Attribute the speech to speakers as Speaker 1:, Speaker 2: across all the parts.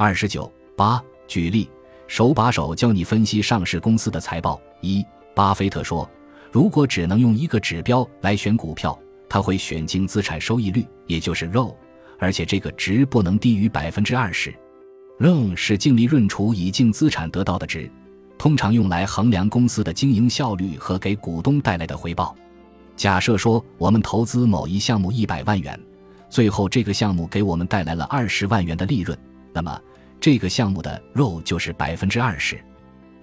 Speaker 1: 二十九八，举例，手把手教你分析上市公司的财报。一，巴菲特说，如果只能用一个指标来选股票，他会选净资产收益率，也就是 ROE，而且这个值不能低于百分之二十。ROE 是净利润除以净资产得到的值。通常用来衡量公司的经营效率和给股东带来的回报。假设说，我们投资某一项目一百万元，最后这个项目给我们带来了二十万元的利润，那么这个项目的 RO 就是百分之二十。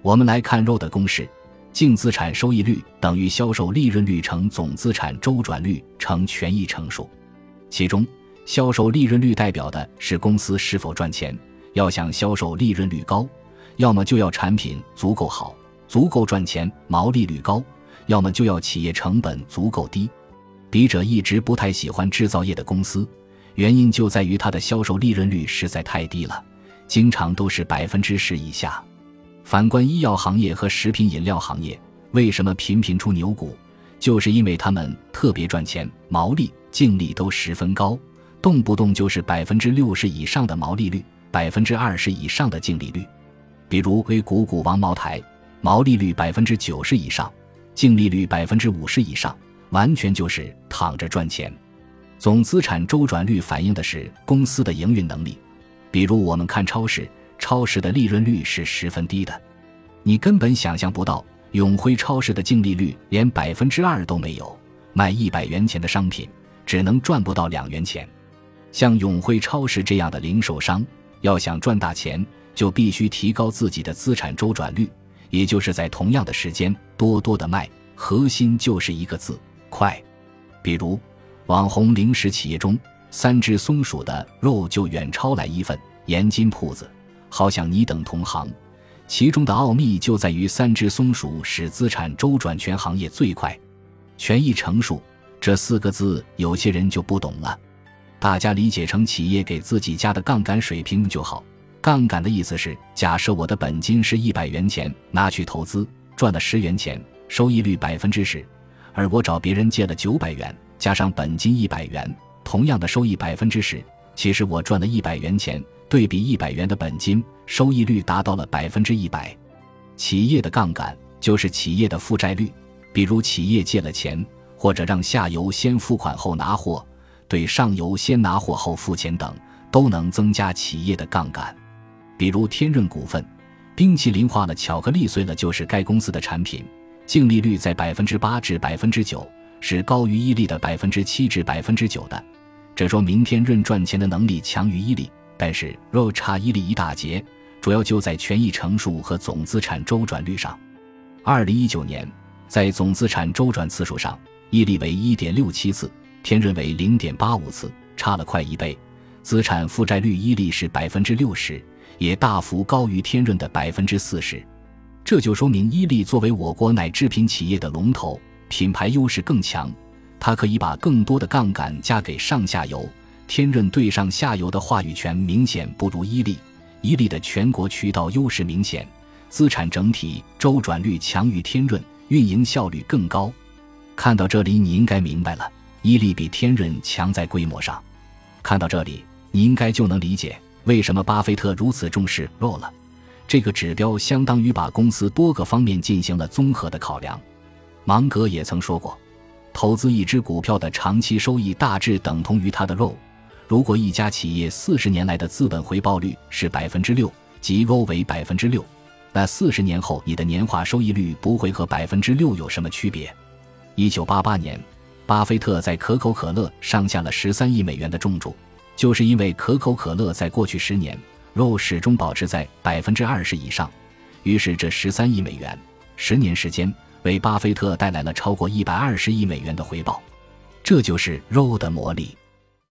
Speaker 1: 我们来看 RO 的公式：净资产收益率等于销售利润率乘总资产周转率乘权益乘数。其中，销售利润率代表的是公司是否赚钱。要想销售利润率高。要么就要产品足够好，足够赚钱，毛利率高；要么就要企业成本足够低。笔者一直不太喜欢制造业的公司，原因就在于它的销售利润率实在太低了，经常都是百分之十以下。反观医药行业和食品饮料行业，为什么频频出牛股？就是因为他们特别赚钱，毛利、净利都十分高，动不动就是百分之六十以上的毛利率，百分之二十以上的净利率。比如硅谷股王茅台，毛利率百分之九十以上，净利率百分之五十以上，完全就是躺着赚钱。总资产周转率反映的是公司的营运能力。比如我们看超市，超市的利润率是十分低的，你根本想象不到永辉超市的净利率连百分之二都没有，卖一百元钱的商品只能赚不到两元钱。像永辉超市这样的零售商，要想赚大钱。就必须提高自己的资产周转率，也就是在同样的时间多多的卖。核心就是一个字：快。比如，网红零食企业中，三只松鼠的肉就远超来一份盐津铺子。好像你等同行，其中的奥秘就在于三只松鼠使资产周转全行业最快。权益成熟这四个字，有些人就不懂了，大家理解成企业给自己加的杠杆水平就好。杠杆的意思是，假设我的本金是一百元钱，拿去投资赚了十元钱，收益率百分之十；而我找别人借了九百元，加上本金一百元，同样的收益百分之十。其实我赚了一百元钱，对比一百元的本金，收益率达到了百分之一百。企业的杠杆就是企业的负债率，比如企业借了钱，或者让下游先付款后拿货，对上游先拿货后付钱等，都能增加企业的杠杆。比如天润股份，冰淇淋化了，巧克力碎了，就是该公司的产品，净利率在百分之八至百分之九，是高于伊利的百分之七至百分之九的。这说明天润赚钱的能力强于伊利，但是若差伊利一大截，主要就在权益乘数和总资产周转率上。二零一九年，在总资产周转次数上，伊利为一点六七次，天润为零点八五次，差了快一倍。资产负债率，伊利是百分之六十。也大幅高于天润的百分之四十，这就说明伊利作为我国奶制品企业的龙头，品牌优势更强，它可以把更多的杠杆加给上下游。天润对上下游的话语权明显不如伊利，伊利的全国渠道优势明显，资产整体周转率强于天润，运营效率更高。看到这里，你应该明白了，伊利比天润强在规模上。看到这里，你应该就能理解。为什么巴菲特如此重视 ROE 了？这个指标相当于把公司多个方面进行了综合的考量。芒格也曾说过，投资一只股票的长期收益大致等同于它的 ROE。如果一家企业四十年来的资本回报率是百分之六，即 ROE 为百分之六，那四十年后你的年化收益率不会和百分之六有什么区别。一九八八年，巴菲特在可口可乐上下了十三亿美元的重注。就是因为可口可乐在过去十年肉始终保持在百分之二十以上，于是这十三亿美元十年时间为巴菲特带来了超过一百二十亿美元的回报，这就是肉的魔力。